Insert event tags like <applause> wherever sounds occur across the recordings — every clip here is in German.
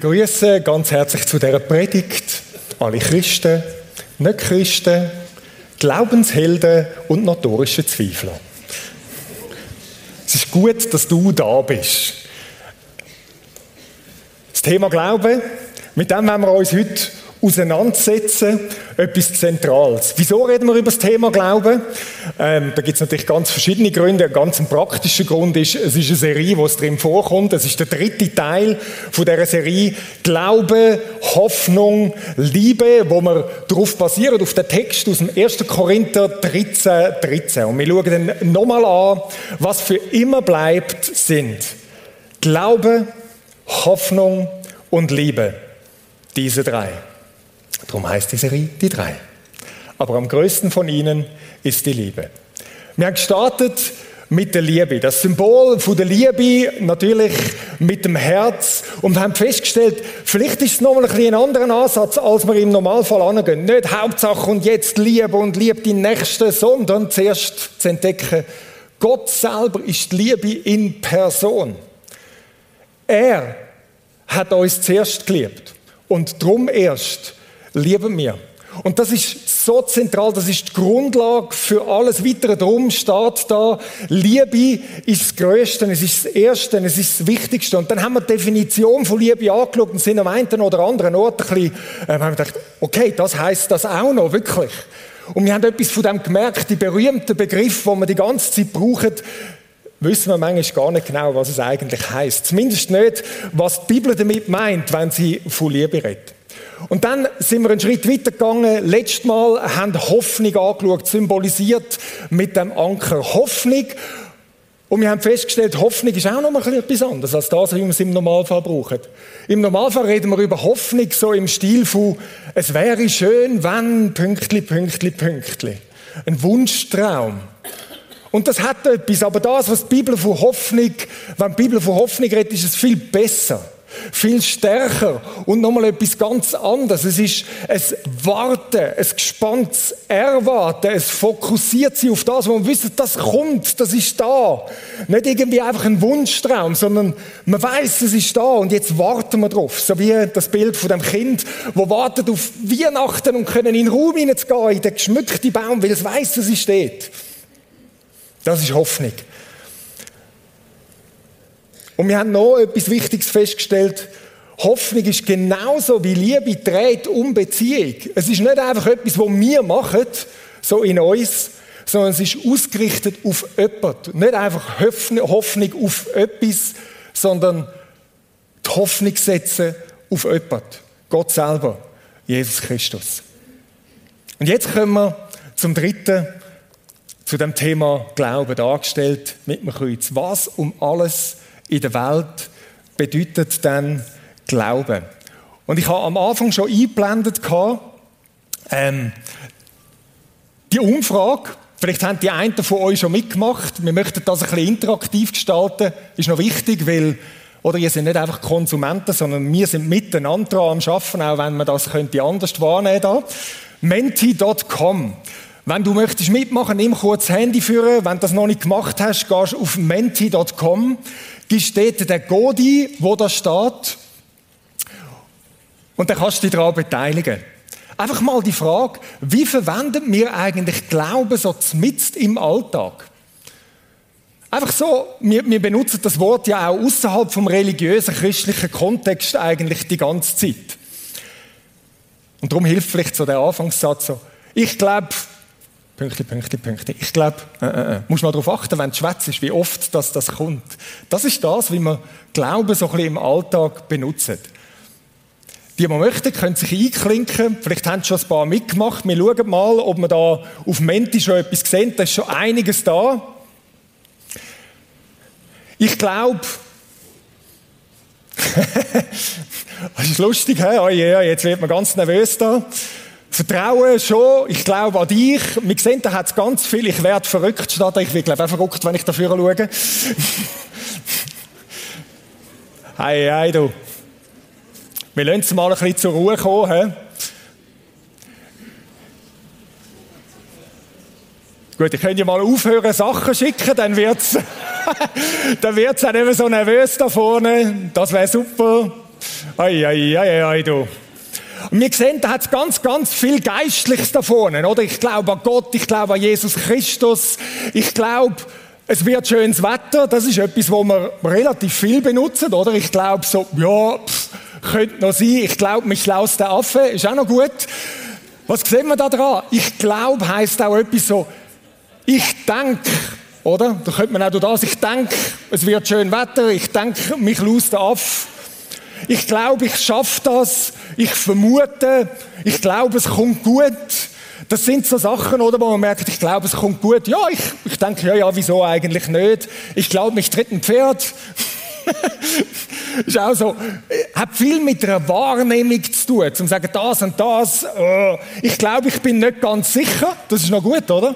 begrüße ganz herzlich zu dieser Predigt alle Christen, Nicht-Christen, Glaubenshelden und notorische Zweifler. Es ist gut, dass du da bist. Das Thema Glaube, mit dem werden wir uns heute auseinandersetzen, etwas Zentrales. Wieso reden wir über das Thema Glauben? Ähm, da gibt es natürlich ganz verschiedene Gründe. Ein ganz praktischer Grund ist, es ist eine Serie, wo es drin vorkommt. Es ist der dritte Teil von dieser Serie. Glaube, Hoffnung, Liebe, wo wir darauf basieren, auf den Text aus dem 1. Korinther 13, 13. Und wir schauen dann nochmal an, was für immer bleibt, sind Glaube, Hoffnung und Liebe. Diese drei. Darum heißt die Serie die drei. Aber am größten von ihnen ist die Liebe. Wir haben gestartet mit der Liebe. Das Symbol von der Liebe natürlich mit dem Herz und haben festgestellt, vielleicht ist es nochmal ein, bisschen ein anderer Ansatz, als wir im Normalfall angehen. Nicht Hauptsache und jetzt Liebe und Liebe die Nächsten, sondern zuerst zu entdecken, Gott selber ist die Liebe in Person. Er hat uns zuerst geliebt und drum erst lieben wir. Und das ist so zentral, das ist die Grundlage für alles weitere. Darum steht da, Liebe ist das Größte, es ist das Erste, es ist das Wichtigste. Und dann haben wir die Definition von Liebe angeschaut und sind am einen oder anderen Ort ein bisschen, äh, haben wir gedacht, okay, das heißt das auch noch, wirklich. Und wir haben etwas von dem gemerkt, die berühmten Begriff, wo wir die ganze Zeit brauchen, wissen wir manchmal gar nicht genau, was es eigentlich heißt. Zumindest nicht, was die Bibel damit meint, wenn sie von Liebe redet. Und dann sind wir einen Schritt weiter gegangen. Letztes Mal haben Hoffnung angeschaut, symbolisiert mit dem Anker Hoffnung. Und wir haben festgestellt, Hoffnung ist auch noch etwas anderes als das, wie wir im Normalfall brauchen. Im Normalfall reden wir über Hoffnung so im Stil von, es wäre schön, wenn, Pünktli, Pünktli, Pünktli. Ein Wunschtraum. Und das hat etwas, aber das, was die Bibel von Hoffnung, wenn die Bibel von Hoffnung redet, ist es viel besser viel stärker und nochmal etwas ganz anderes. Es ist ein Warten, ein gespanntes Erwarten, es fokussiert sich auf das, wo man wissen, das kommt, das ist da. Nicht irgendwie einfach ein Wunschtraum, sondern man weiß, es ist da und jetzt warten wir drauf. So wie das Bild von dem Kind, wo wartet auf Weihnachten und können in den Raum hineinzugehen, in den geschmückten Baum, weil es weiß, es steht. Das ist Hoffnung. Und wir haben noch etwas Wichtiges festgestellt. Hoffnung ist genauso wie Liebe dreht um Beziehung. Es ist nicht einfach etwas, was wir machen, so in uns, sondern es ist ausgerichtet auf jemanden. Nicht einfach Hoffnung auf etwas, sondern die Hoffnung setzen auf jemanden. Gott selber, Jesus Christus. Und jetzt kommen wir zum dritten, zu dem Thema Glauben dargestellt mit dem Kreuz. Was um alles in der Welt bedeutet dann Glauben. Und ich habe am Anfang schon eingeblendet, ähm, die Umfrage, vielleicht haben die einen von euch schon mitgemacht, wir möchten das ein bisschen interaktiv gestalten, ist noch wichtig, weil oder ihr seid nicht einfach Konsumenten, sondern wir sind miteinander am Arbeiten, auch wenn man das könnte anders wahrnehmen da. Menti.com. Wenn du möchtest mitmachen, nimm kurz das Handy führen. Wenn du das noch nicht gemacht hast, gehst du auf menti.com gibst dort den Godi, wo da steht, und dann kannst du dich daran beteiligen. Einfach mal die Frage, wie verwenden wir eigentlich Glauben so mitten im Alltag? Einfach so, wir, wir, benutzen das Wort ja auch außerhalb vom religiösen, christlichen Kontext eigentlich die ganze Zeit. Und darum hilft vielleicht so der Anfangssatz so, ich glaube, Pünktli, Pünktli, Pünktli. Ich glaube, äh, äh, äh, muss mal darauf achten, wenn du schwätzt, wie oft das, das kommt. Das ist das, wie man Glauben so ein bisschen im Alltag benutzt. Die, die möchten, können sich einklinken. Vielleicht haben schon ein paar mitgemacht. Wir schauen mal, ob wir da auf Menti schon etwas sehen. Da ist schon einiges da. Ich glaube, <laughs> das ist lustig, he? Oh yeah, jetzt wird man ganz nervös da. Vertrauen schon, ich glaube an dich. Wir sehen, da hat es ganz viel. Ich werde verrückt, statt ich werde glaube auch verrückt, wenn ich dafür schaue. <laughs> hey, hey, du. Wir lassen es mal ein bisschen zur Ruhe kommen. He? Gut, ich könnte ja mal aufhören, Sachen schicken, dann wird es <laughs> dann wird's auch nicht mehr so nervös da vorne. Das wäre super. Ei, ei, ei, ei, du. Und wir sehen, da hat es ganz, ganz viel Geistliches davon, oder? Ich glaube an Gott, ich glaube an Jesus Christus, ich glaube, es wird schönes Wetter, das ist etwas, wo wir relativ viel benutzen, oder? Ich glaube so, ja, pff, könnte noch sein, ich glaube, mich laus der Affe, ist auch noch gut. Was sehen wir da dran? Ich glaube heißt auch etwas so, ich denke, oder? Da könnte man auch das, ich denke, es wird schön Wetter, ich denke, mich laus der Affe. Ich glaube, ich schaffe das. Ich vermute, ich glaube, es kommt gut. Das sind so Sachen, oder, wo man merkt, ich glaube, es kommt gut. Ja, ich, ich denke, ja, ja, wieso eigentlich nicht? Ich glaube, mich tritt ein Pferd. <laughs> ist auch so, hat viel mit einer Wahrnehmung zu tun, zum sagen, das und das. Äh, ich glaube, ich bin nicht ganz sicher. Das ist noch gut, oder?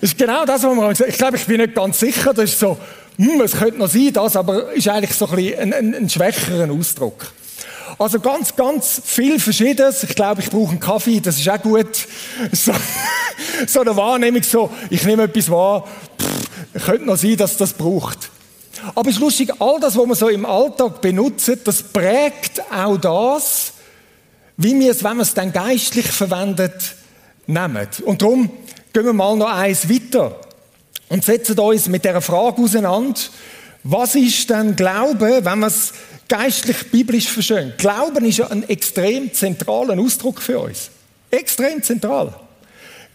Das ist genau das, was man sagt. Ich glaube, ich bin nicht ganz sicher. Das ist so, hm, es könnte noch sein, das, aber ist eigentlich so ein, bisschen ein, ein, schwächerer Ausdruck. Also ganz, ganz viel Verschiedenes. Ich glaube, ich brauche einen Kaffee, das ist auch gut. So, <laughs> so eine Wahrnehmung, so, ich nehme etwas wahr, pff, könnte noch sein, dass das braucht. Aber es ist lustig, all das, was man so im Alltag benutzt, das prägt auch das, wie wir es, wenn wir es dann geistlich verwendet, nehmen. Und darum gehen wir mal noch eins weiter und setzen uns mit der Frage auseinander, was ist denn Glaube, wenn man es geistlich biblisch verstehen? Glauben ist ja ein extrem zentraler Ausdruck für uns. Extrem zentral.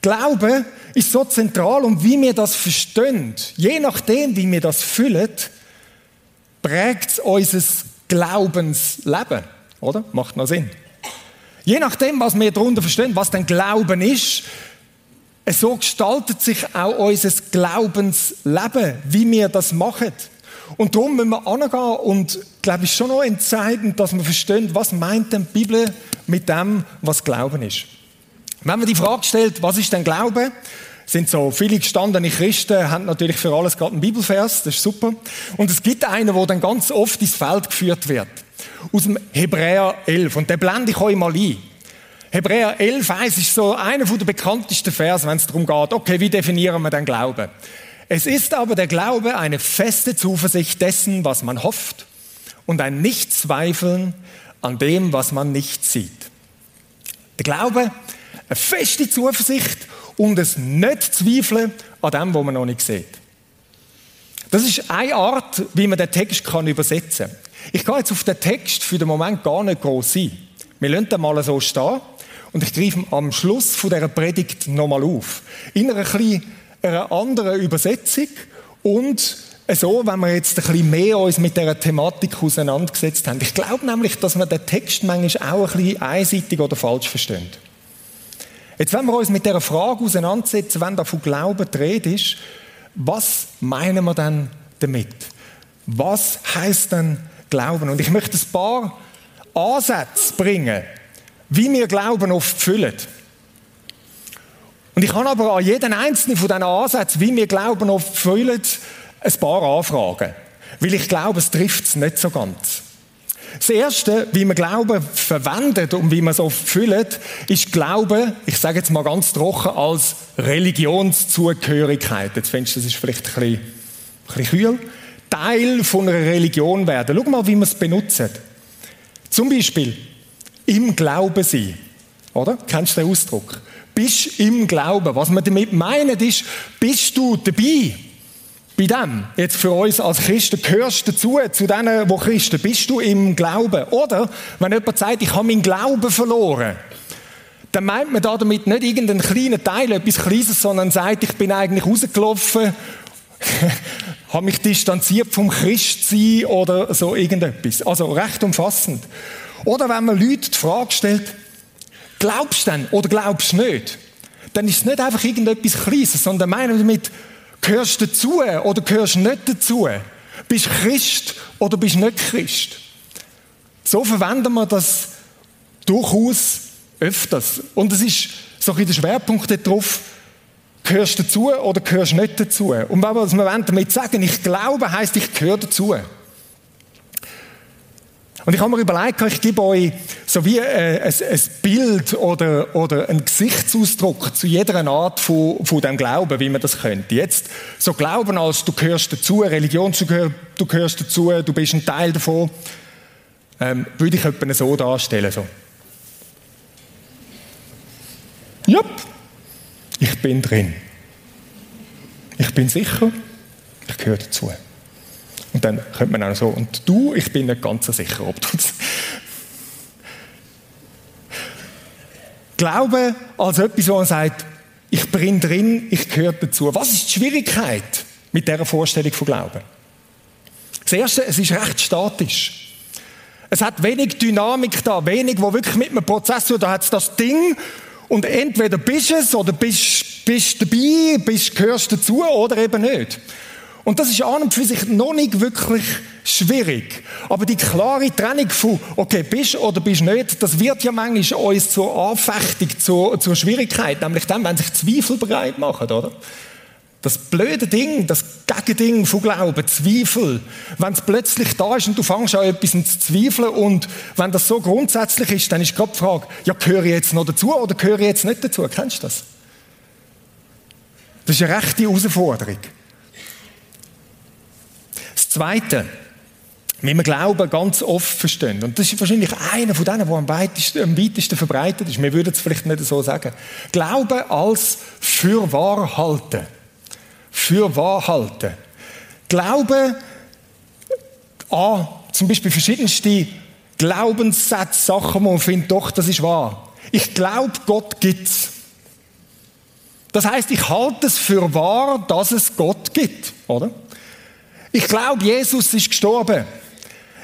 Glaube ist so zentral und wie wir das verstehen, je nachdem, wie wir das fühlen, prägt es unser Glaubensleben. Oder? Macht noch Sinn. Je nachdem, was wir darunter verstehen, was denn Glauben ist, so gestaltet sich auch unser Glaubensleben, wie wir das machen. Und darum müssen wir angehen und, glaube ich, schon noch entscheidend, dass wir verstehen, was meint denn die Bibel mit dem, was Glauben ist. Wenn man die Frage stellt, was ist denn Glaube, sind so viele gestandene Christen, haben natürlich für alles gerade einen Bibelvers, das ist super. Und es gibt einen, der dann ganz oft ins Feld geführt wird. Aus dem Hebräer 11. Und den blende ich euch mal ein. Hebräer 11, 1 ist so einer der bekanntesten Vers, wenn es darum geht, okay, wie definieren wir den Glauben? Es ist aber der Glaube eine feste Zuversicht dessen, was man hofft und ein Nichtzweifeln an dem, was man nicht sieht. Der Glaube, eine feste Zuversicht und es nicht zweifeln an dem, was man noch nicht sieht. Das ist eine Art, wie man den Text kann übersetzen kann. Ich gehe jetzt auf den Text für den Moment gar nicht groß ein. Wir lassen den mal so stehen. Und ich greife am Schluss von dieser Predigt nochmal auf. In einer, ein einer anderen Übersetzung und so, wenn wir jetzt ein bisschen mehr uns mit dieser Thematik auseinandergesetzt haben. Ich glaube nämlich, dass wir den Text manchmal auch ein bisschen einseitig oder falsch verstehen. Jetzt, wenn wir uns mit dieser Frage auseinandersetzen, wenn da von Glauben die Rede ist, was meinen wir denn damit? Was heißt denn Glauben? Und ich möchte ein paar Ansätze bringen, wie wir Glauben oft füllen. Und ich habe aber an jeden einzelnen von diesen Ansätzen, wie wir Glauben oft füllen, ein paar Anfragen. Weil ich glaube, es trifft es nicht so ganz. Das Erste, wie man Glauben verwendet und wie man es oft füllt, ist Glauben, ich sage jetzt mal ganz trocken, als Religionszugehörigkeit. Jetzt findest du, das ist vielleicht ein bisschen, ein bisschen kühl. Teil von einer Religion werden. Schau mal, wie man es benutzt. Zum Beispiel, im Glauben sein. Oder? Kennst du den Ausdruck? Bist im Glauben. Was man damit meint ist, bist du dabei? Bei dem, jetzt für uns als Christen, gehörst du dazu, zu denen, die Christen, bist du im Glauben. Oder, wenn jemand sagt, ich habe meinen Glauben verloren, dann meint man damit nicht irgendeinen kleinen Teil, etwas Kleines, sondern sagt, ich bin eigentlich rausgelaufen, <laughs> habe mich distanziert vom Christsein oder so irgendetwas. Also recht umfassend. Oder wenn man Leute die Frage stellt, glaubst du denn oder glaubst du nicht? Dann ist es nicht einfach irgendetwas Kleines, sondern meinen damit, gehörst du dazu oder gehörst du nicht dazu? Bist du Christ oder bist du nicht Christ? So verwenden wir das durchaus öfters. Und es ist so ein der Schwerpunkt darauf, gehörst du dazu oder gehörst du nicht dazu? Und wenn wir damit sagen, ich glaube, heißt ich gehöre dazu. Und ich habe mir überlegt, ich gebe euch so wie äh, ein, ein, Bild oder, oder einen Gesichtsausdruck zu jeder Art von, von dem Glauben, wie man das könnte. Jetzt so Glauben als du gehörst dazu, Religion, du gehörst dazu, du bist ein Teil davon. ähm, würde ich etwa so darstellen. So. Jupp, ich bin drin. Ich bin sicher, ich gehöre dazu. Und dann könnte man auch so, und du, ich bin nicht ganz so sicher, ob du es. Glaube als etwas, wo man sagt, ich bin drin, ich gehöre dazu. Was ist die Schwierigkeit mit dieser Vorstellung von Glauben? Das Erste, es ist recht statisch. Es hat wenig Dynamik da, wenig, wo wirklich mit einem Prozess, da hat es das Ding und entweder bist es oder bist, bist dabei, bist, gehörst dazu oder eben nicht. Und das ist an und für sich noch nicht wirklich schwierig. Aber die klare Trennung von, okay, bist oder bist nicht, das wird ja manchmal uns zur Anfechtung, zur, zur Schwierigkeit, nämlich dann, wenn sich Zweifel bereit machen, oder? Das blöde Ding, das Gegending von Glauben, Zweifel, wenn es plötzlich da ist und du fängst an, etwas zu zweifeln und wenn das so grundsätzlich ist, dann ist gerade die Frage, ja, gehöre ich jetzt noch dazu oder gehöre ich jetzt nicht dazu? Kennst du das? Das ist eine rechte Herausforderung. Zweite, wie wir Glauben ganz oft verstehen, und das ist wahrscheinlich einer von denen, der am weitesten, am weitesten verbreitet ist, wir würden es vielleicht nicht so sagen, Glauben als für wahr halten für wahr halten. Glaube an zum Beispiel verschiedenste Glaubenssätze, Sachen, wo man findet, doch, das ist wahr. Ich glaube, Gott gibt's. Das heißt, ich halte es für wahr, dass es Gott gibt, oder? Ich glaube, Jesus ist gestorben.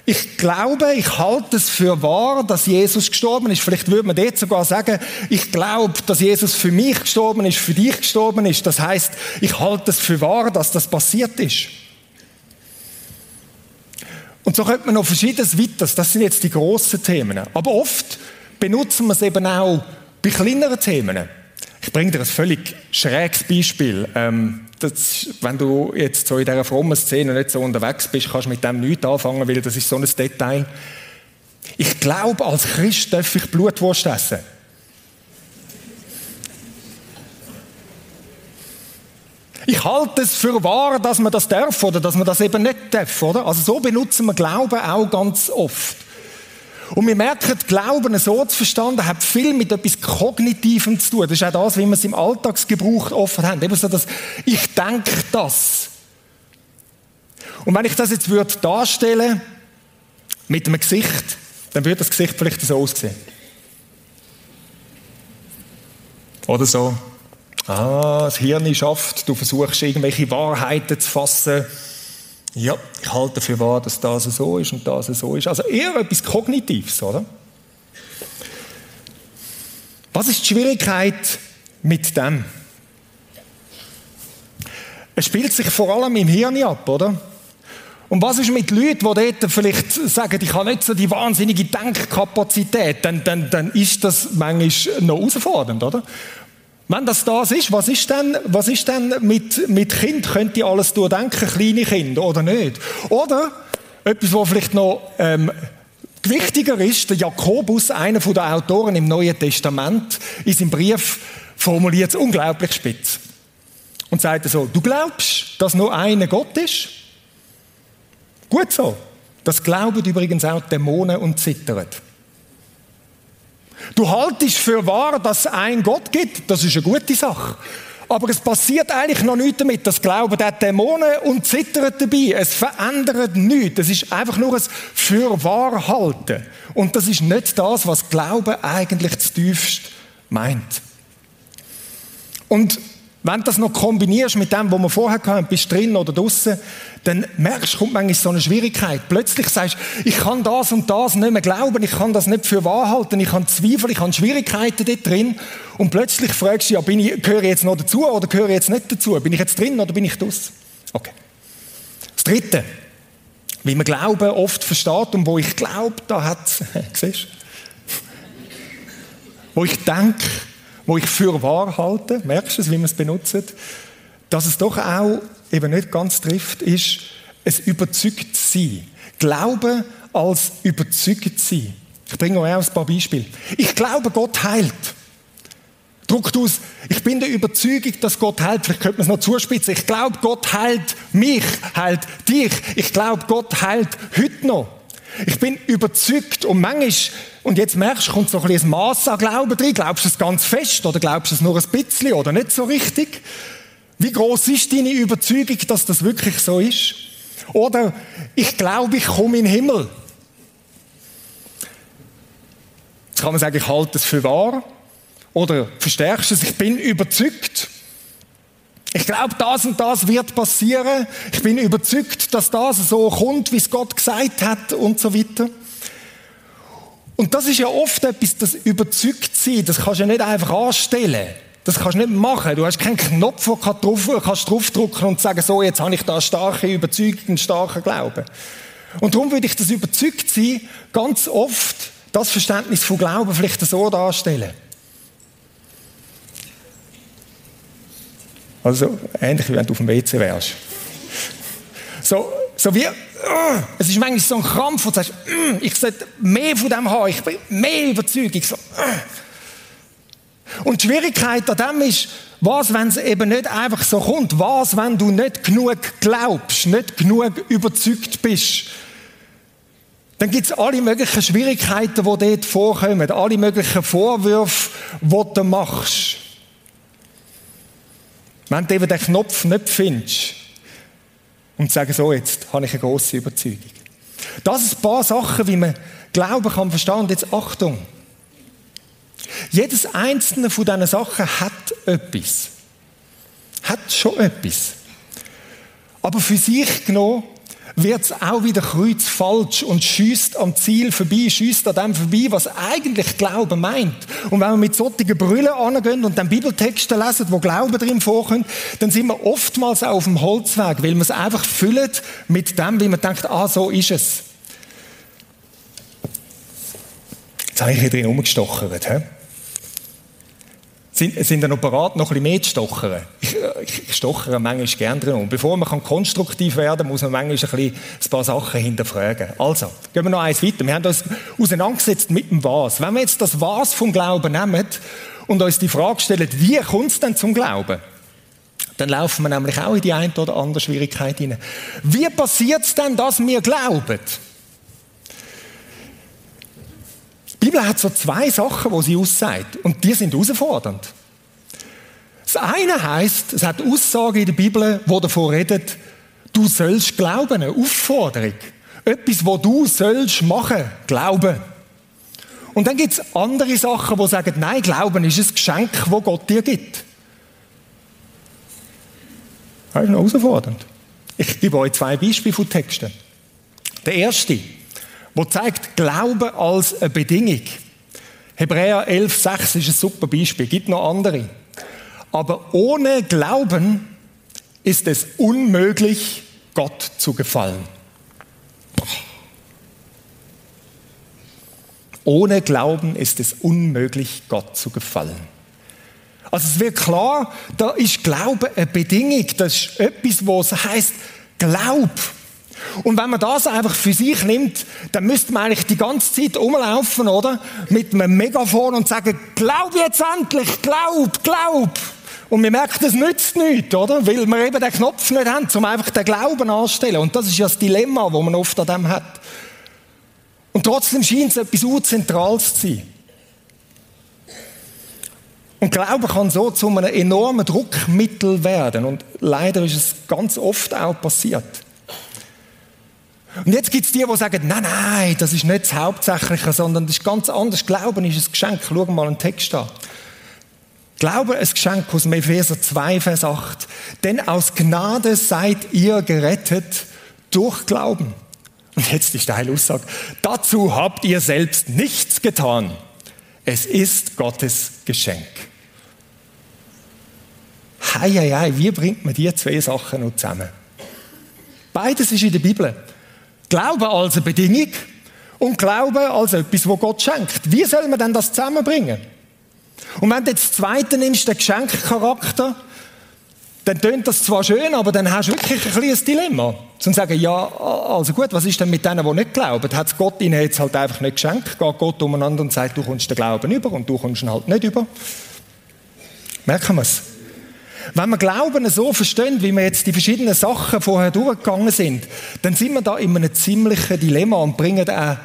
Ich glaube, ich halte es für wahr, dass Jesus gestorben ist. Vielleicht würde man dort sogar sagen, ich glaube, dass Jesus für mich gestorben ist, für dich gestorben ist. Das heißt, ich halte es für wahr, dass das passiert ist. Und so könnte man noch verschiedenes weiteres. Das sind jetzt die grossen Themen. Aber oft benutzen wir es eben auch bei kleineren Themen. Ich bringe dir ein völlig schräges Beispiel. Ähm, das, wenn du jetzt so in dieser frommen Szene nicht so unterwegs bist, kannst du mit dem nichts anfangen, weil das ist so ein Detail. Ich glaube, als Christ darf ich Blutwurst essen. Ich halte es für wahr, dass man das darf oder dass man das eben nicht darf, oder? Also so benutzen wir Glauben auch ganz oft. Und wir merken, Glauben so zu verstanden hat viel mit etwas Kognitivem zu tun. Das ist auch das, wie wir es im Alltagsgebrauch oft haben. Eben so, dass ich denke das. Und wenn ich das jetzt würde darstellen mit einem Gesicht, dann würde das Gesicht vielleicht so aussehen. Oder so. Ah, das Hirn schafft, du versuchst irgendwelche Wahrheiten zu fassen ja, ich halte für wahr, dass das so ist und das so ist. Also eher etwas Kognitives, oder? Was ist die Schwierigkeit mit dem? Es spielt sich vor allem im Hirn ab, oder? Und was ist mit Leuten, die dort vielleicht sagen, ich habe nicht so die wahnsinnige Denkkapazität, dann, dann, dann ist das manchmal noch herausfordernd, oder? Wenn das das ist, was ist denn, was ist denn mit, mit Kind? Könnt ihr alles durchdenken, kleine Kinder, oder nicht? Oder etwas, was vielleicht noch ähm, wichtiger ist, der Jakobus, einer der Autoren im Neuen Testament, in seinem Brief formuliert es unglaublich spitz. Und sagt so, du glaubst, dass nur einer Gott ist? Gut so. Das glauben übrigens auch Dämonen und zittern. Du haltest für wahr, dass es einen Gott gibt. Das ist eine gute Sache. Aber es passiert eigentlich noch nichts damit. Das Glauben der Dämonen und zittert dabei. Es verändert nichts. Es ist einfach nur ein für wahr halten. Und das ist nicht das, was Glauben eigentlich zu tiefst meint. Und wenn du das noch kombinierst mit dem, was wir vorher hatten, bist drin oder draußen, dann merkst du, kommt manchmal so eine Schwierigkeit. Plötzlich sagst du, ich kann das und das nicht mehr glauben, ich kann das nicht für wahr halten, ich habe Zweifel, ich habe Schwierigkeiten dort drin. Und plötzlich fragst du, ja, bin ich, gehöre ich jetzt noch dazu oder gehöre ich jetzt nicht dazu? Bin ich jetzt drin oder bin ich draußen? Okay. Das Dritte, wie man Glauben oft versteht und wo ich glaube, da hat, <laughs> du? Wo ich denke, wo ich für wahr halte, merkst du es, wie man es benutzt, dass es doch auch eben nicht ganz trifft, ist es überzeugt sein. Glaube als überzeugt sein. Ich bringe euch auch ein paar Beispiele. Ich glaube, Gott heilt. Druckt aus, ich bin der Überzeugung, dass Gott heilt. Vielleicht könnte man es noch zuspitzen. Ich glaube, Gott heilt mich, heilt dich. Ich glaube, Gott heilt heute noch. Ich bin überzeugt und manchmal, und jetzt merkst du, kommt so ein bisschen ein Mass an Glauben drin. Glaubst du es ganz fest oder glaubst du es nur ein bisschen oder nicht so richtig? Wie groß ist deine Überzeugung, dass das wirklich so ist? Oder ich glaube, ich komme in den Himmel. Jetzt kann man sagen, ich halte es für wahr. Oder verstärkst es, ich bin überzeugt. Ich glaube, das und das wird passieren. Ich bin überzeugt, dass das so kommt, wie es Gott gesagt hat und so weiter. Und das ist ja oft etwas, das überzeugt sein, das kannst du ja nicht einfach anstellen. Das kannst du nicht machen. Du hast keinen Knopf, wo du drauf, kannst draufdrücken und sagen, so, jetzt habe ich da starke Überzeugung, einen starken Glauben. Und darum würde ich das überzeugt sein, ganz oft das Verständnis von Glauben vielleicht so darstellen. Also ähnlich wie wenn du auf dem WC wärst. So, so wie, uh, es ist manchmal so ein Krampf, wo du sagst, uh, ich sollte mehr von dem haben, ich bin mehr Überzeugung. So, uh. Und die Schwierigkeit an dem ist, was, wenn es eben nicht einfach so kommt? Was, wenn du nicht genug glaubst, nicht genug überzeugt bist? Dann gibt es alle möglichen Schwierigkeiten, die dort vorkommen, alle möglichen Vorwürfe, die du machst. Wenn du eben den Knopf nicht findest und sagst, so, jetzt habe ich eine grosse Überzeugung. Das sind ein paar Sachen, wie man Glauben kann verstehen. Und jetzt Achtung. Jedes einzelne von diesen Sachen hat etwas. Hat schon etwas. Aber für sich genommen wird es auch wieder kreuzfalsch und schießt am Ziel vorbei, schießt an dem vorbei, was eigentlich Glauben meint. Und wenn wir mit solchen Brüllen angehen und dann Bibeltexte lesen, wo Glauben drin vorkommt, dann sind wir oftmals auch auf dem Holzweg, weil wir es einfach füllen mit dem, wie man denkt, ah, so ist es. Jetzt habe ich hier drin umgestochert. He? Sind, sind dann bereit, noch ein bisschen mehr zu stochern. Ich, äh, ich stochere manchmal gerne drin. Und bevor man konstruktiv werden kann, muss man manchmal ein, bisschen ein paar Sachen hinterfragen. Also, gehen wir noch eins weiter. Wir haben uns auseinandergesetzt mit dem Was. Wenn wir jetzt das Was vom Glauben nehmen und uns die Frage stellen, wie kommt es denn zum Glauben? Dann laufen wir nämlich auch in die eine oder andere Schwierigkeit hinein. Wie passiert es denn, dass wir glauben? Die Bibel hat so zwei Sachen, wo sie aussagt. Und die sind herausfordernd. Das eine heißt, es hat Aussagen in der Bibel, wo davon redet, du sollst glauben, eine Aufforderung. Etwas, wo du sollst machen, glauben. Und dann gibt es andere Sachen, wo sagen, nein, Glauben ist ein Geschenk, wo Gott dir gibt. Das ist noch herausfordernd. Ich gebe euch zwei Beispiele von Texten. Der erste, wo zeigt Glaube als eine Bedingung. Hebräer 11,6 ist ein super Beispiel, gibt noch andere. Aber ohne Glauben ist es unmöglich, Gott zu gefallen. Ohne Glauben ist es unmöglich, Gott zu gefallen. Also es wird klar, da ist Glaube eine Bedingung. Das ist etwas, was heißt, glaub. Und wenn man das einfach für sich nimmt, dann müsste man eigentlich die ganze Zeit umlaufen, oder? Mit einem Megafon und sagen, glaub jetzt endlich, glaub, glaub. Und wir merken, das nützt nichts, oder? Weil wir eben den Knopf nicht haben, um einfach den Glauben anzustellen. Und das ist ja das Dilemma, das man oft an dem hat. Und trotzdem scheint es etwas Urzentrales zu sein. Und Glauben kann so zu einem enormen Druckmittel werden. Und leider ist es ganz oft auch passiert. Und jetzt gibt es die, die sagen, nein, nein, das ist nicht das Hauptsächliche, sondern das ist ganz anders. Glauben ist ein Geschenk. Schau mal einen Text an. Glaube ein Geschenk aus Epheser 2, Vers 8. Denn aus Gnade seid ihr gerettet durch Glauben. Und jetzt die steile Aussage. Dazu habt ihr selbst nichts getan. Es ist Gottes Geschenk. Hei, hei, hei, wie bringt man die zwei Sachen noch zusammen? Beides ist in der Bibel. Glaube als eine Bedingung und Glaube als etwas, wo Gott schenkt. Wie soll man denn das zusammenbringen? Und wenn du jetzt das Zweite nimmst, den Geschenkcharakter, dann tönt das zwar schön, aber dann hast du wirklich ein kleines Dilemma. Zum sagen, ja, also gut, was ist denn mit denen, die nicht glauben? Hat Gott ihnen jetzt halt einfach nicht geschenkt? Geht Gott umeinander und sagt, du kommst den Glauben über und du kommst ihn halt nicht über? Merken wir es? Wenn wir Glauben so verstehen, wie wir jetzt die verschiedenen Sachen vorher durchgegangen sind, dann sind wir da in einem ziemlichen Dilemma und bringen auch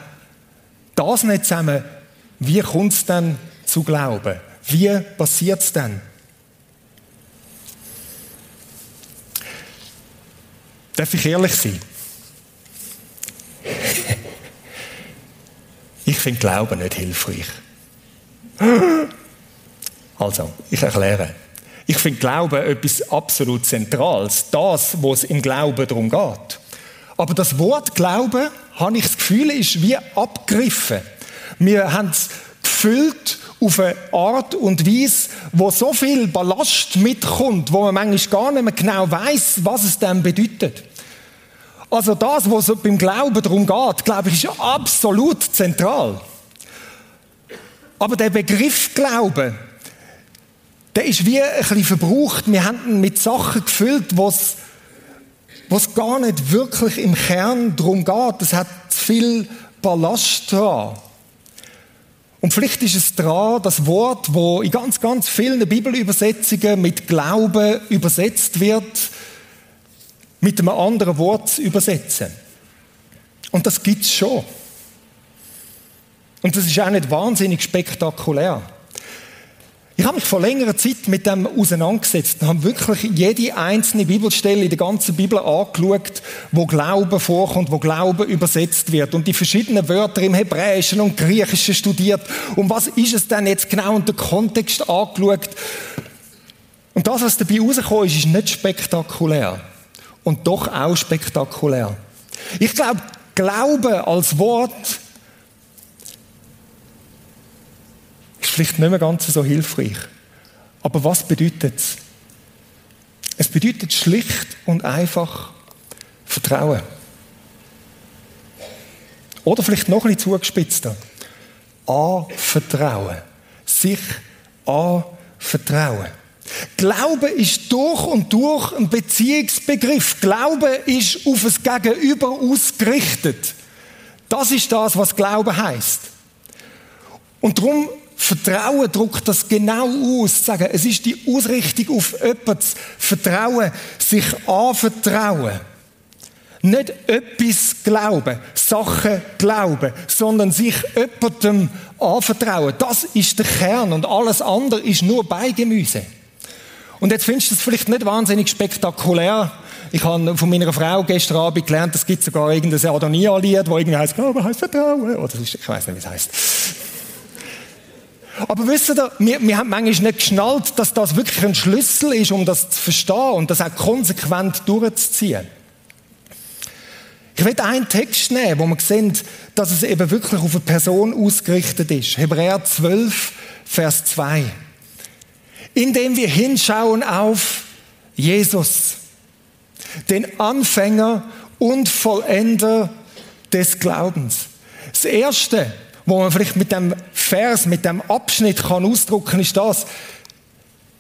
das nicht zusammen. Wie kommt es denn zu Glauben? Wie passiert es denn? Darf ich ehrlich sein? <laughs> ich finde Glauben nicht hilfreich. Also, ich erkläre. Ich finde Glauben etwas absolut Zentrales. Das, wo es im Glauben darum geht. Aber das Wort Glauben, habe ich das Gefühl, ist wie abgegriffen. Wir haben es gefüllt auf eine Art und Weise, wo so viel Ballast mitkommt, wo man manchmal gar nicht mehr genau weiß, was es dann bedeutet. Also das, was beim Glauben darum geht, glaube ich, ist absolut zentral. Aber der Begriff Glauben, der ist wie ein bisschen verbraucht. Wir haben ihn mit Sachen gefüllt, was was gar nicht wirklich im Kern darum geht. Es hat zu viel Ballast dran. Und vielleicht ist es dran, das Wort, wo in ganz, ganz vielen Bibelübersetzungen mit Glauben übersetzt wird, mit einem anderen Wort zu übersetzen. Und das gibt es schon. Und das ist auch nicht wahnsinnig spektakulär. Ich habe mich vor längerer Zeit mit dem auseinandergesetzt und habe wirklich jede einzelne Bibelstelle in der ganzen Bibel angeschaut, wo Glaube vorkommt, wo Glaube übersetzt wird und die verschiedenen Wörter im Hebräischen und Griechischen studiert. Und was ist es denn jetzt genau und den Kontext angeschaut? Und das, was dabei rausgekommen ist, ist nicht spektakulär. Und doch auch spektakulär. Ich glaube, Glaube als Wort vielleicht nicht mehr ganz so hilfreich. Aber was bedeutet es? Es bedeutet schlicht und einfach Vertrauen. Oder vielleicht noch bisschen zugespitzter. Anvertrauen. Sich anvertrauen. Glaube ist durch und durch ein Beziehungsbegriff. Glaube ist auf das Gegenüber ausgerichtet. Das ist das, was Glaube heißt. Und darum Vertrauen drückt das genau aus. Sagen, es ist die Ausrichtung auf etwas. Vertrauen, sich anvertrauen. Nicht etwas glauben, Sachen glauben, sondern sich jemandem anvertrauen. Das ist der Kern und alles andere ist nur Beigemüse. Und jetzt findest du es vielleicht nicht wahnsinnig spektakulär. Ich habe von meiner Frau gestern Abend gelernt, es gibt sogar irgendein Adonia-Lied, wo irgendwie heißt, Glaube heißt Vertrauen. Oder ich weiß nicht, wie es heißt. Aber wisst ihr, wir, wir haben manchmal nicht geschnallt, dass das wirklich ein Schlüssel ist, um das zu verstehen und das auch konsequent durchzuziehen. Ich will einen Text nehmen, wo wir sehen, dass es eben wirklich auf eine Person ausgerichtet ist. Hebräer 12, Vers 2. Indem wir hinschauen auf Jesus, den Anfänger und Vollender des Glaubens. Das Erste, wo man vielleicht mit dem Vers, mit dem Abschnitt kann ausdrücken, ist das.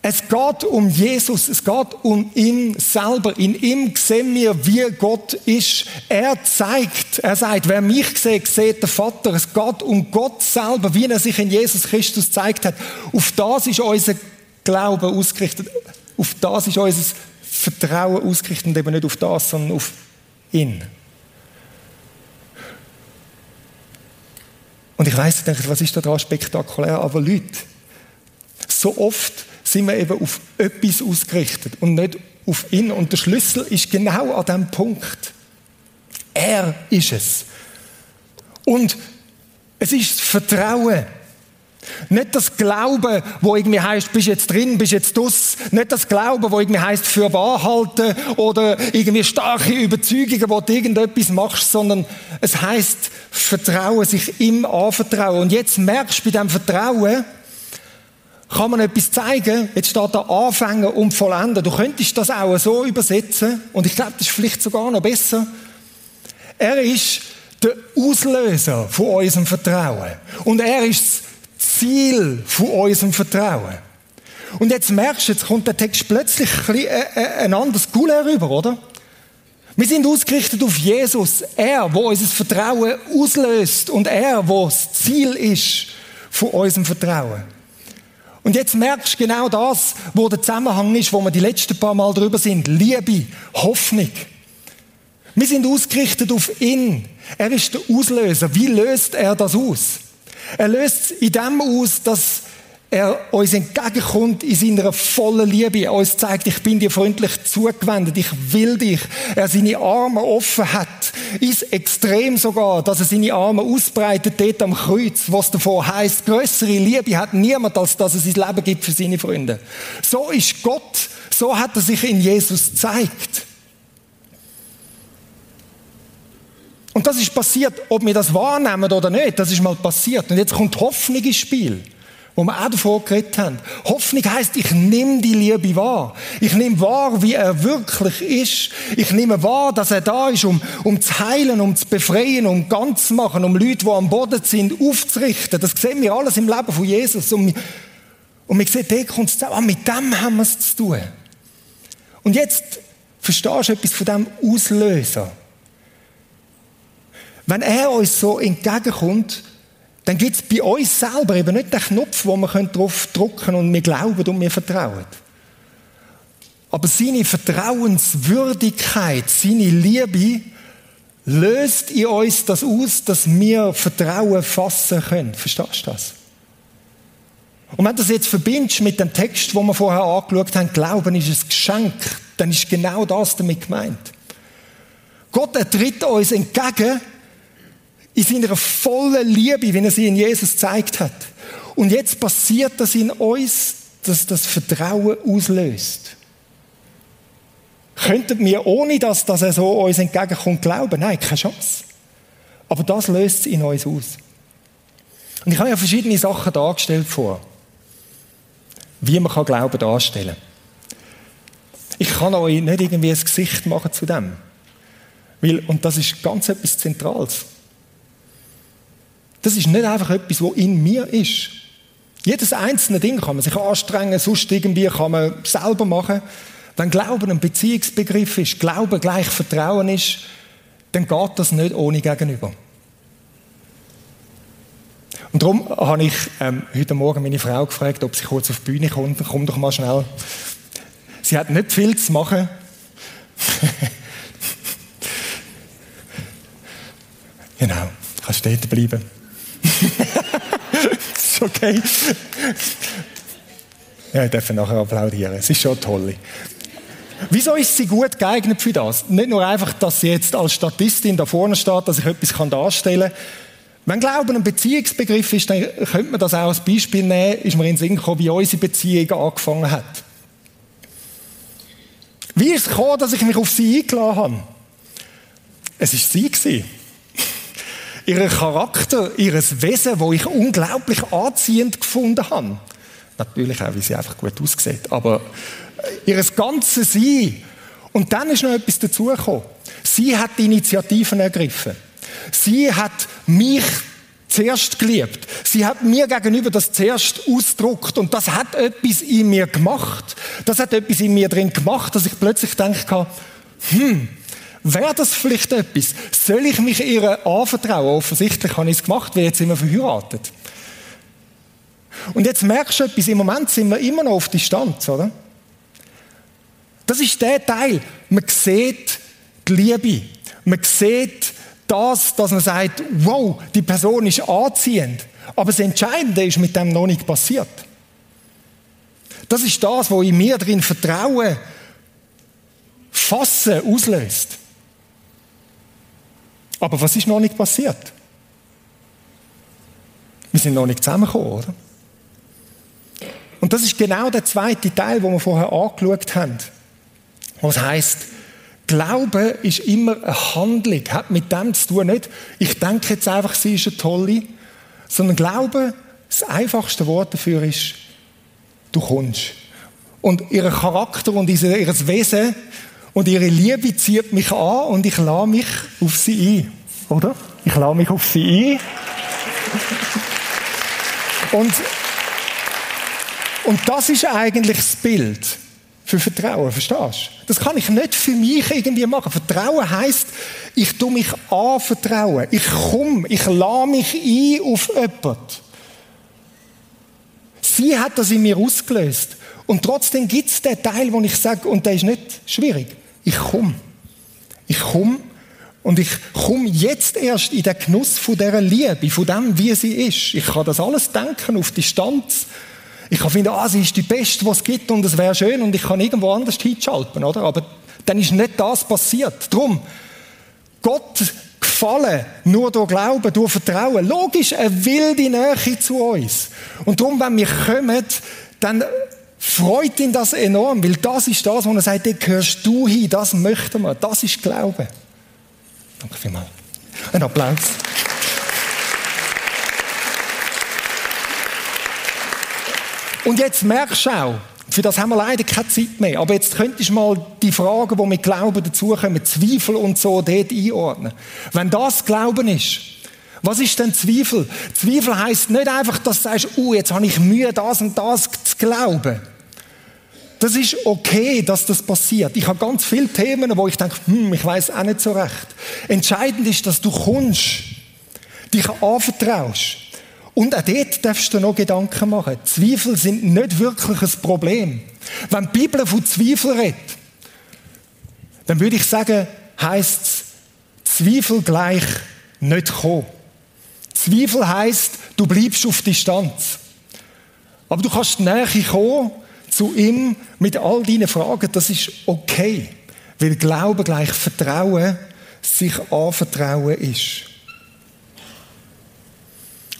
Es geht um Jesus, es geht um ihn selber. In ihm sehen wir, wie Gott ist. Er zeigt, er sagt, wer mich sieht, sieht der Vater. Es geht um Gott selber, wie er sich in Jesus Christus zeigt hat. Auf das ist unser Glaube ausgerichtet. Auf das ist unser Vertrauen ausgerichtet und eben nicht auf das, sondern auf ihn. Und ich denke, was ist da spektakulär? Aber Leute, so oft sind wir eben auf etwas ausgerichtet und nicht auf ihn. Und der Schlüssel ist genau an diesem Punkt. Er ist es. Und es ist das Vertrauen. Nicht das Glauben, wo irgendwie heißt, bist jetzt drin, bist jetzt dus. Nicht das Glauben, wo irgendwie heißt, für wahr halten oder irgendwie starke Überzeugungen, wo du irgendetwas machst, sondern es heißt Vertrauen, sich ihm anvertrauen. Und jetzt merkst du bei diesem Vertrauen, kann man etwas zeigen. Jetzt steht da Anfängen und Vollenden. Du könntest das auch so übersetzen. Und ich glaube, das ist vielleicht sogar noch besser. Er ist der Auslöser von unserem Vertrauen. Und er ist Ziel von unserem Vertrauen. Und jetzt merkst du, jetzt kommt der Text plötzlich ein, äh, äh, anderes Cool herüber, oder? Wir sind ausgerichtet auf Jesus, er, wo unser Vertrauen auslöst und er, wo das Ziel ist von unserem Vertrauen. Und jetzt merkst du genau das, wo der Zusammenhang ist, wo wir die letzten paar Mal drüber sind. Liebe, Hoffnung. Wir sind ausgerichtet auf ihn. Er ist der Auslöser. Wie löst er das aus? Er löst es in dem aus, dass er uns entgegenkommt in seiner vollen Liebe. Er uns zeigt, ich bin dir freundlich zugewendet, ich will dich. Er seine Arme offen hat. Ist extrem sogar, dass er seine Arme ausbreitet dort am Kreuz, was davor heißt, größere Liebe hat niemand, als dass er sein Leben gibt für seine Freunde. So ist Gott. So hat er sich in Jesus gezeigt. Und das ist passiert, ob wir das wahrnehmen oder nicht, das ist mal passiert. Und jetzt kommt Hoffnung ins Spiel wo wir auch davon geredet haben. Hoffnung heißt, ich nehme die Liebe wahr. Ich nehme wahr, wie er wirklich ist. Ich nehme wahr, dass er da ist, um, um zu heilen, um zu befreien, um ganz zu machen, um Leute, die am Boden sind, aufzurichten. Das sehen wir alles im Leben von Jesus. Und, und wir sehen, der kommt zusammen. Ah, mit dem haben wir es zu tun. Und jetzt verstehst du etwas von dem Auslöser. Wenn er uns so entgegenkommt, dann gibt es bei uns selber eben nicht den Knopf, wo wir drauf drücken können und wir glauben und wir vertrauen. Aber seine Vertrauenswürdigkeit, seine Liebe löst in uns das aus, dass wir Vertrauen fassen können. Verstehst du das? Und wenn du das jetzt verbindest mit dem Text, wo wir vorher angeschaut haben, Glauben ist ein Geschenk, dann ist genau das damit gemeint. Gott er tritt uns entgegen in seiner vollen Liebe, wie er sie in Jesus gezeigt hat. Und jetzt passiert das in uns, dass das Vertrauen auslöst. Könnten wir ohne das, dass er so uns entgegenkommt, glauben? Nein, keine Chance. Aber das löst es in uns aus. Und ich habe ja verschiedene Sachen dargestellt vor, wie man Glauben darstellen kann. Ich kann euch nicht irgendwie ein Gesicht machen zu dem. Weil, und das ist ganz etwas Zentrales. Das ist nicht einfach etwas, was in mir ist. Jedes einzelne Ding kann man sich anstrengen, sonst irgendwie kann man selber machen. Wenn Glauben ein Beziehungsbegriff ist, Glauben gleich Vertrauen ist, dann geht das nicht ohne Gegenüber. Und darum habe ich ähm, heute Morgen meine Frau gefragt, ob sie kurz auf die Bühne kommt. Komm doch mal schnell. Sie hat nicht viel zu machen. <laughs> genau, kannst stehen bleiben. Ist okay. Ja, ich darf nachher applaudieren. Es ist schon toll. Wieso ist sie gut geeignet für das? Nicht nur einfach, dass sie jetzt als Statistin da vorne steht, dass ich etwas darstellen kann. Wenn Glauben ein Beziehungsbegriff ist, dann könnte man das auch als Beispiel nehmen, ist mir in den Sinn gekommen, wie unsere Beziehung angefangen hat. Wie ist es gekommen, dass ich mich auf sie eingeladen habe? Es war sie. Gewesen ihren Charakter, ihres Wesen, wo ich unglaublich anziehend gefunden habe. Natürlich auch, wie sie einfach gut aussieht, aber äh, ihres ganze Sein. Und dann ist noch etwas dazugekommen. Sie hat die Initiativen ergriffen. Sie hat mich zuerst geliebt. Sie hat mir gegenüber das zuerst ausgedruckt und das hat etwas in mir gemacht. Das hat etwas in mir drin gemacht, dass ich plötzlich denke, hm, Wäre das vielleicht etwas? Soll ich mich ihr anvertrauen? Offensichtlich habe ich es gemacht, weil jetzt sind wir verheiratet. Und jetzt merkst du etwas, im Moment sind wir immer noch auf Distanz, oder? Das ist der Teil. Man sieht die Liebe. Man sieht das, dass man sagt, wow, die Person ist anziehend. Aber das Entscheidende ist mit dem noch nicht passiert. Das ist das, was in mir drin Vertrauen fassen auslöst. Aber was ist noch nicht passiert? Wir sind noch nicht zusammengekommen, oder? Und das ist genau der zweite Teil, wo wir vorher angeschaut haben. Was heißt, Glaube ist immer eine Handlung, hat mit dem zu tun, nicht ich denke jetzt einfach, sie ist eine tolle, sondern Glaube, das einfachste Wort dafür ist, du kommst. Und ihr Charakter und ihr Wesen und ihre Liebe zieht mich an und ich lasse mich auf sie ein. Oder? Ich lasse mich auf sie ein. Und, und das ist eigentlich das Bild für Vertrauen, verstehst du? Das kann ich nicht für mich irgendwie machen. Vertrauen heißt, ich tue mich anvertrauen. Ich komme, ich lasse mich ein auf jemanden. Sie hat das in mir ausgelöst. Und trotzdem gibt es den Teil, wo ich sage, und der ist nicht schwierig. Ich komme. Ich komme und ich komme jetzt erst in den Genuss von dieser Liebe, von dem, wie sie ist. Ich kann das alles denken auf Distanz. Ich kann finden, ah, sie ist die Beste, was es gibt und es wäre schön und ich kann irgendwo anders hinschalten, oder? Aber dann ist nicht das passiert. Drum, Gott gefallen, nur durch Glauben, durch Vertrauen. Logisch, er will die Nähe zu uns. Und darum, wenn wir kommen, dann freut ihn das enorm, weil das ist das, wo er sagt, da gehörst du hin, das möchten wir, das ist Glaube. Danke vielmals. Ein Applaus. Und jetzt merkst du auch, für das haben wir leider keine Zeit mehr. Aber jetzt könntest du mal die Fragen, die mit Glauben dazukommen, Zweifel und so, dort einordnen. Wenn das Glauben ist, was ist denn Zweifel? Zweifel heißt nicht einfach, dass du sagst, uh, jetzt habe ich Mühe, das und das zu glauben. Das ist okay, dass das passiert. Ich habe ganz viele Themen, wo ich denke, hm, ich weiß auch nicht so recht. Entscheidend ist, dass du kommst, dich anvertraust. Und auch dort darfst du noch Gedanken machen. Zweifel sind nicht wirklich ein Problem. Wenn die Bibel von Zweifel redet, dann würde ich sagen, heißt es, Zweifel gleich nicht kommen. Zweifel heißt, du bleibst auf Distanz. Aber du kannst näher kommen zu ihm mit all deinen Fragen, das ist okay. Weil Glaube gleich Vertrauen, sich anvertrauen ist.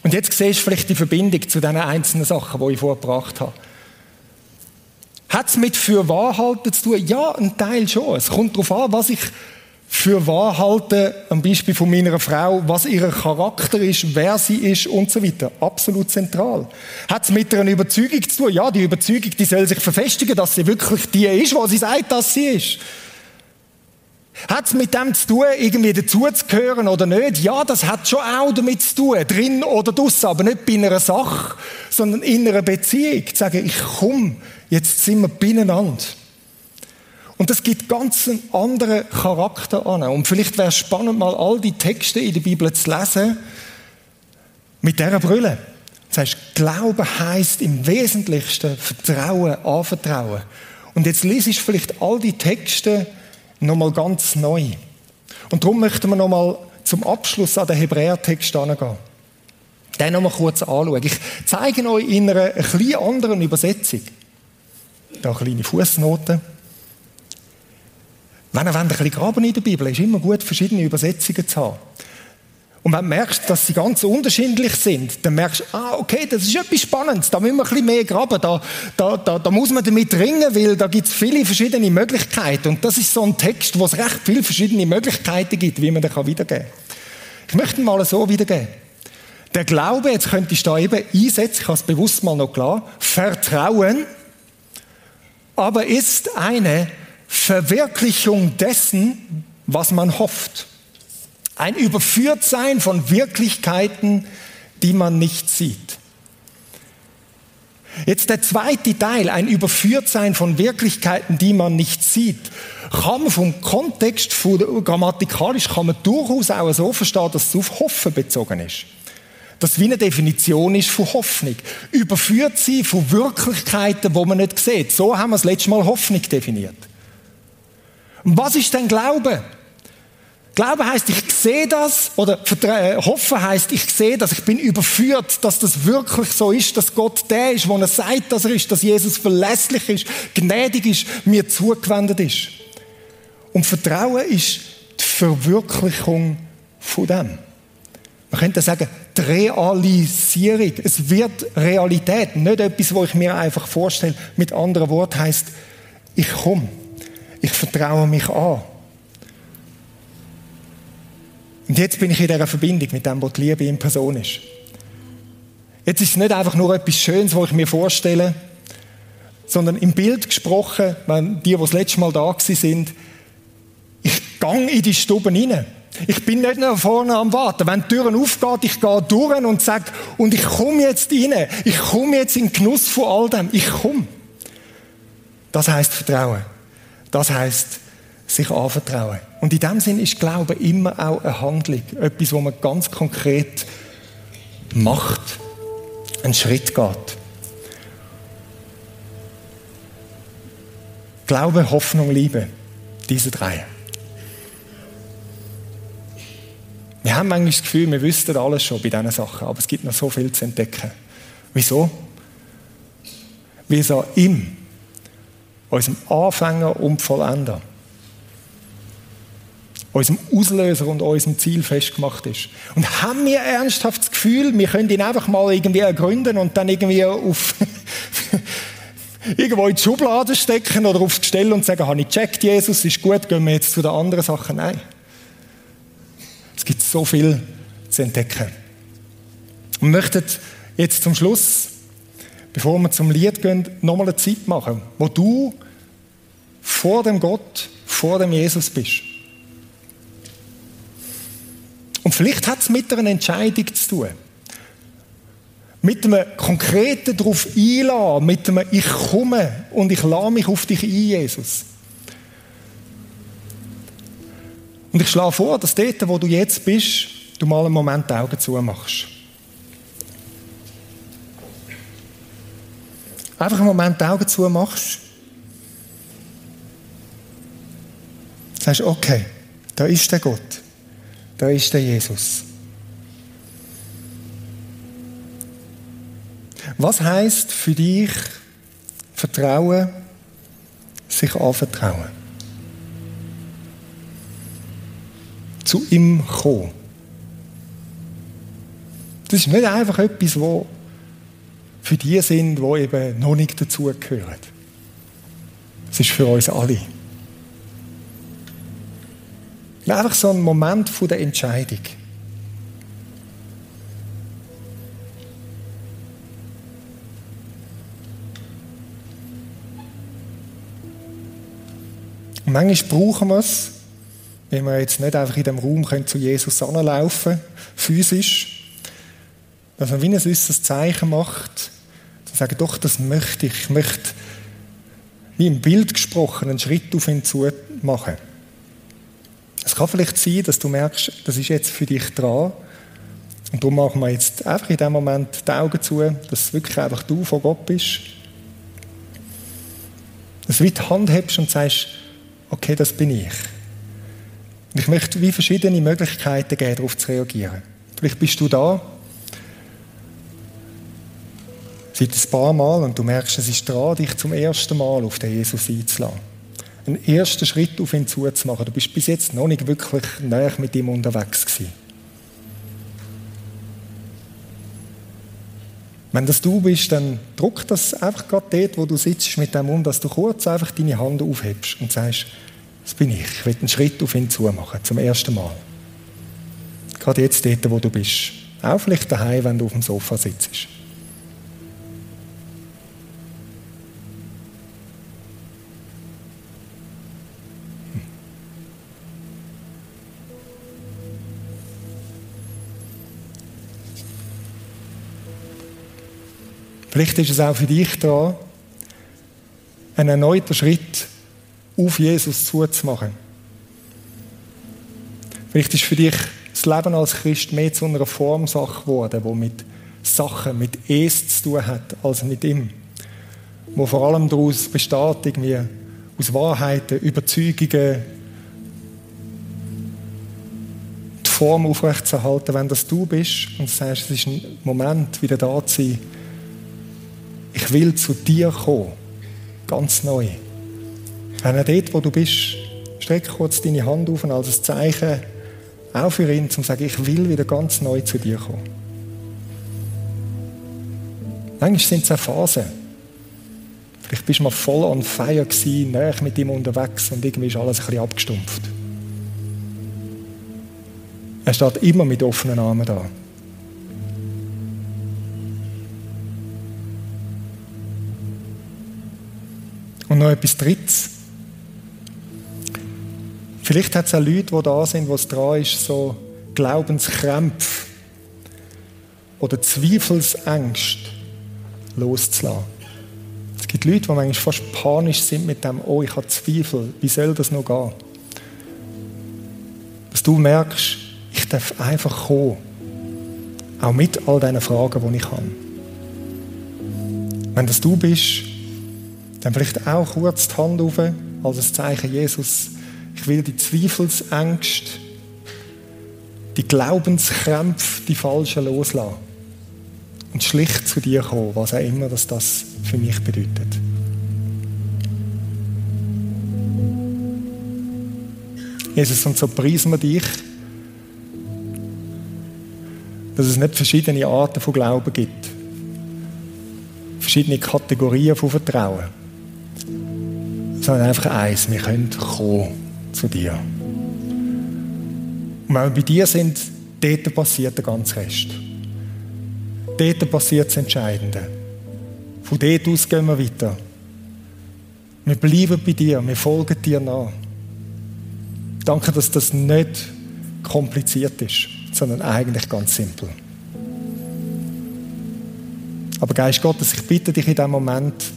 Und jetzt siehst du vielleicht die Verbindung zu diesen einzelnen Sachen, die ich vorgebracht habe. Hat es mit für Wahrhalten zu tun? Ja, ein Teil schon. Es kommt darauf an, was ich für wahr halte, am Beispiel von meiner Frau, was ihr Charakter ist, wer sie ist und so weiter. Absolut zentral. Hat es mit einer Überzeugung zu tun? Ja, die Überzeugung, die soll sich verfestigen, dass sie wirklich die ist, was sie sagt, dass sie ist. Hat es mit dem zu tun, irgendwie dazuzugehören oder nicht? Ja, das hat schon auch damit zu tun, drin oder draussen, aber nicht bei einer Sache, sondern in einer Beziehung. Zu sagen, ich komme, jetzt sind wir beieinander. Und das gibt ganz einen anderen Charakter an. Und vielleicht wäre es spannend, mal all die Texte in der Bibel zu lesen mit dieser Brille. Das heißt, Glaube heißt im Wesentlichsten Vertrauen, Anvertrauen. Und jetzt lese ich vielleicht all die Texte nochmal ganz neu. Und darum möchten wir nochmal zum Abschluss an den Hebräertext angehen. Den nochmal kurz anschauen. Ich zeige euch in einer etwas anderen Übersetzung. Da kleine Fußnoten. Wenn ihr ein bisschen graben in der Bibel, ist immer gut, verschiedene Übersetzungen zu haben. Und wenn du merkst, dass sie ganz unterschiedlich sind, dann merkst du, ah, okay, das ist etwas Spannendes, da müssen wir ein bisschen mehr graben, da, da, da, da muss man damit ringen, weil da gibt es viele verschiedene Möglichkeiten. Und das ist so ein Text, wo es recht viele verschiedene Möglichkeiten gibt, wie man den wiedergeben kann. Ich möchte ihn mal so wiedergeben. Der Glaube, jetzt könnte ich da eben einsetzen, ich habe es bewusst mal noch klar, Vertrauen, aber ist eine Verwirklichung dessen, was man hofft. Ein Überführtsein von Wirklichkeiten, die man nicht sieht. Jetzt der zweite Teil, ein Überführtsein von Wirklichkeiten, die man nicht sieht, kann man vom Kontext, von, grammatikalisch kann man durchaus auch so verstehen, dass es auf Hoffen bezogen ist. Das wie eine Definition ist von Hoffnung. Überführt sie von Wirklichkeiten, wo man nicht sieht. So haben wir das letzte Mal Hoffnung definiert. Und was ist denn Glaube? Glaube heißt, ich sehe das, oder äh, hoffen heißt, ich sehe das, ich bin überführt, dass das wirklich so ist, dass Gott der ist, wo er sagt, dass er ist, dass Jesus verlässlich ist, gnädig ist, mir zugewendet ist. Und Vertrauen ist die Verwirklichung von dem. Man könnte sagen, die Realisierung. Es wird Realität, nicht etwas, wo ich mir einfach vorstelle. Mit anderen Worten heißt, ich komme. Ich vertraue mich an. Und jetzt bin ich in dieser Verbindung mit dem, was die Liebe in Person ist. Jetzt ist es nicht einfach nur etwas Schönes, was ich mir vorstelle, sondern im Bild gesprochen, wenn die, die das letzte Mal da sind, ich gehe in die Stube rein. Ich bin nicht nur vorne am Warten. Wenn die Türen aufgeht, ich gehe durch und sage, und ich komme jetzt rein. Ich komme jetzt in den Genuss von all dem. Ich komme. Das heißt Vertrauen. Das heißt sich anvertrauen. Und in dem Sinn ist Glaube immer auch eine Handlung, etwas, wo man ganz konkret macht, einen Schritt geht. Glaube, Hoffnung, Liebe, diese drei. Wir haben manchmal das Gefühl, wir wüssten alles schon bei diesen Sachen, aber es gibt noch so viel zu entdecken. Wieso? Weil es an ihm unserem Anfänger und Vollender, unserem Auslöser und unserem Ziel festgemacht ist. Und haben wir ernsthaft das Gefühl, wir können ihn einfach mal irgendwie ergründen und dann irgendwie auf <laughs> irgendwo in die Schublade stecken oder aufs Gestell und sagen, habe ich gecheckt, Jesus, ist gut, gehen wir jetzt zu den anderen Sachen. Nein. Es gibt so viel zu entdecken. Und möchten jetzt zum Schluss, bevor wir zum Lied gehen, nochmal eine Zeit machen, wo du vor dem Gott, vor dem Jesus bist. Und vielleicht hat es mit einer Entscheidung zu tun. Mit einem konkreten darauf einladen, mit einem Ich komme und ich lade mich auf dich ein, Jesus. Und ich schlage vor, dass dort, wo du jetzt bist, du mal einen Moment die Augen zumachst. Einfach einen Moment die Augen zumachst. Sagst, okay, da ist der Gott. Da ist der Jesus. Was heißt für dich Vertrauen, sich anvertrauen? Zu ihm kommen. Das ist nicht einfach etwas, wo für die sind, die eben noch nicht dazugehören. Es ist für uns alle. Einfach so ein Moment der Entscheidung. Und manchmal brauchen wir es, wenn wir jetzt nicht einfach in dem Raum können, zu Jesus anlaufen physisch, dass man wie ein äußeres Zeichen macht, zu sagen, doch, das möchte ich. Ich möchte, wie im Bild gesprochen, einen Schritt auf ihn zu machen. Es kann vielleicht sein, dass du merkst, das ist jetzt für dich dran. Und darum machen wir jetzt einfach in dem Moment die Augen zu, dass wirklich einfach du von Gott bist. Dass du wie die Hand hebst und sagst, okay, das bin ich. Und ich möchte wie verschiedene Möglichkeiten geben, darauf zu reagieren. Vielleicht bist du da, seit ein paar Mal, und du merkst, es ist dran, dich zum ersten Mal auf den Jesus einzulassen einen ersten Schritt auf ihn zuzumachen. Du bist bis jetzt noch nicht wirklich näher mit ihm unterwegs gewesen. Wenn das du bist, dann druck das einfach gerade dort, wo du sitzt, mit dem um, dass du kurz einfach deine Hand aufhebst und sagst, das bin ich. Ich will einen Schritt auf ihn zumachen, zum ersten Mal. Gerade jetzt dort, wo du bist. Auch vielleicht daheim, wenn du auf dem Sofa sitzt. Vielleicht ist es auch für dich da, einen erneuten Schritt auf Jesus zuzumachen. Vielleicht ist für dich das Leben als Christ mehr zu einer Formsache geworden, wo mit Sachen, mit Es zu tun hat, als mit ihm. Wo vor allem daraus besteht, irgendwie aus Wahrheiten, Überzeugungen, die Form aufrechtzuerhalten, wenn das du bist und sagst, es ist ein Moment, wieder da zu sein, ich will zu dir kommen. Ganz neu. Wenn er dort, wo du bist, streck kurz deine Hand auf als ein Zeichen, auch für ihn, um zu sagen, ich will wieder ganz neu zu dir kommen. Manchmal sind es auch Phasen. Vielleicht bist du mal voll on fire gewesen, näher mit ihm unterwegs und irgendwie ist alles ein bisschen abgestumpft. Er steht immer mit offenen Armen da. Und noch etwas Drittes. Vielleicht hat es auch Leute, die da sind, wo es dran ist, so Glaubenskrämpfe oder Zweifelsängste loszulassen. Es gibt Leute, die manchmal fast panisch sind mit dem, oh, ich habe Zweifel, wie soll das noch gehen? Dass du merkst, ich darf einfach kommen. Auch mit all diesen Fragen, die ich habe. Wenn das du bist, Dann vielleicht auch kurz die Hand auf, als ein Zeichen, Jesus, ich will die Zweifelsängste, die Glaubenskrämpfe, die falschen loslassen. Und schlicht zu dir kommen, was auch immer das, das für mich bedeutet. Jesus, und so preisen wir dich, dass es nicht verschiedene Arten von Glauben gibt. Verschiedene Kategorien von Vertrauen. Sondern einfach eins, wir können kommen zu dir. Und wenn wir bei dir sind, dort passiert der ganze Rest. Dort passiert das Entscheidende. Von dort aus gehen wir weiter. Wir bleiben bei dir, wir folgen dir nach. Danke, dass das nicht kompliziert ist, sondern eigentlich ganz simpel. Aber Geist Gottes, ich bitte dich in diesem Moment,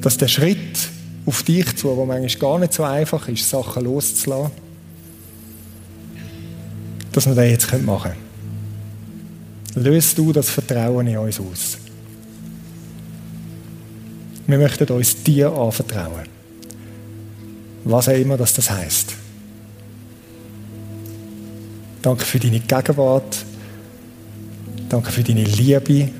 dass der Schritt auf dich zu, wo manchmal gar nicht so einfach ist, Sachen loszulassen, dass wir das jetzt machen können. Löst du das Vertrauen in uns aus. Wir möchten uns dir anvertrauen. Was auch immer das, das heißt. Danke für deine Gegenwart. Danke für deine Liebe.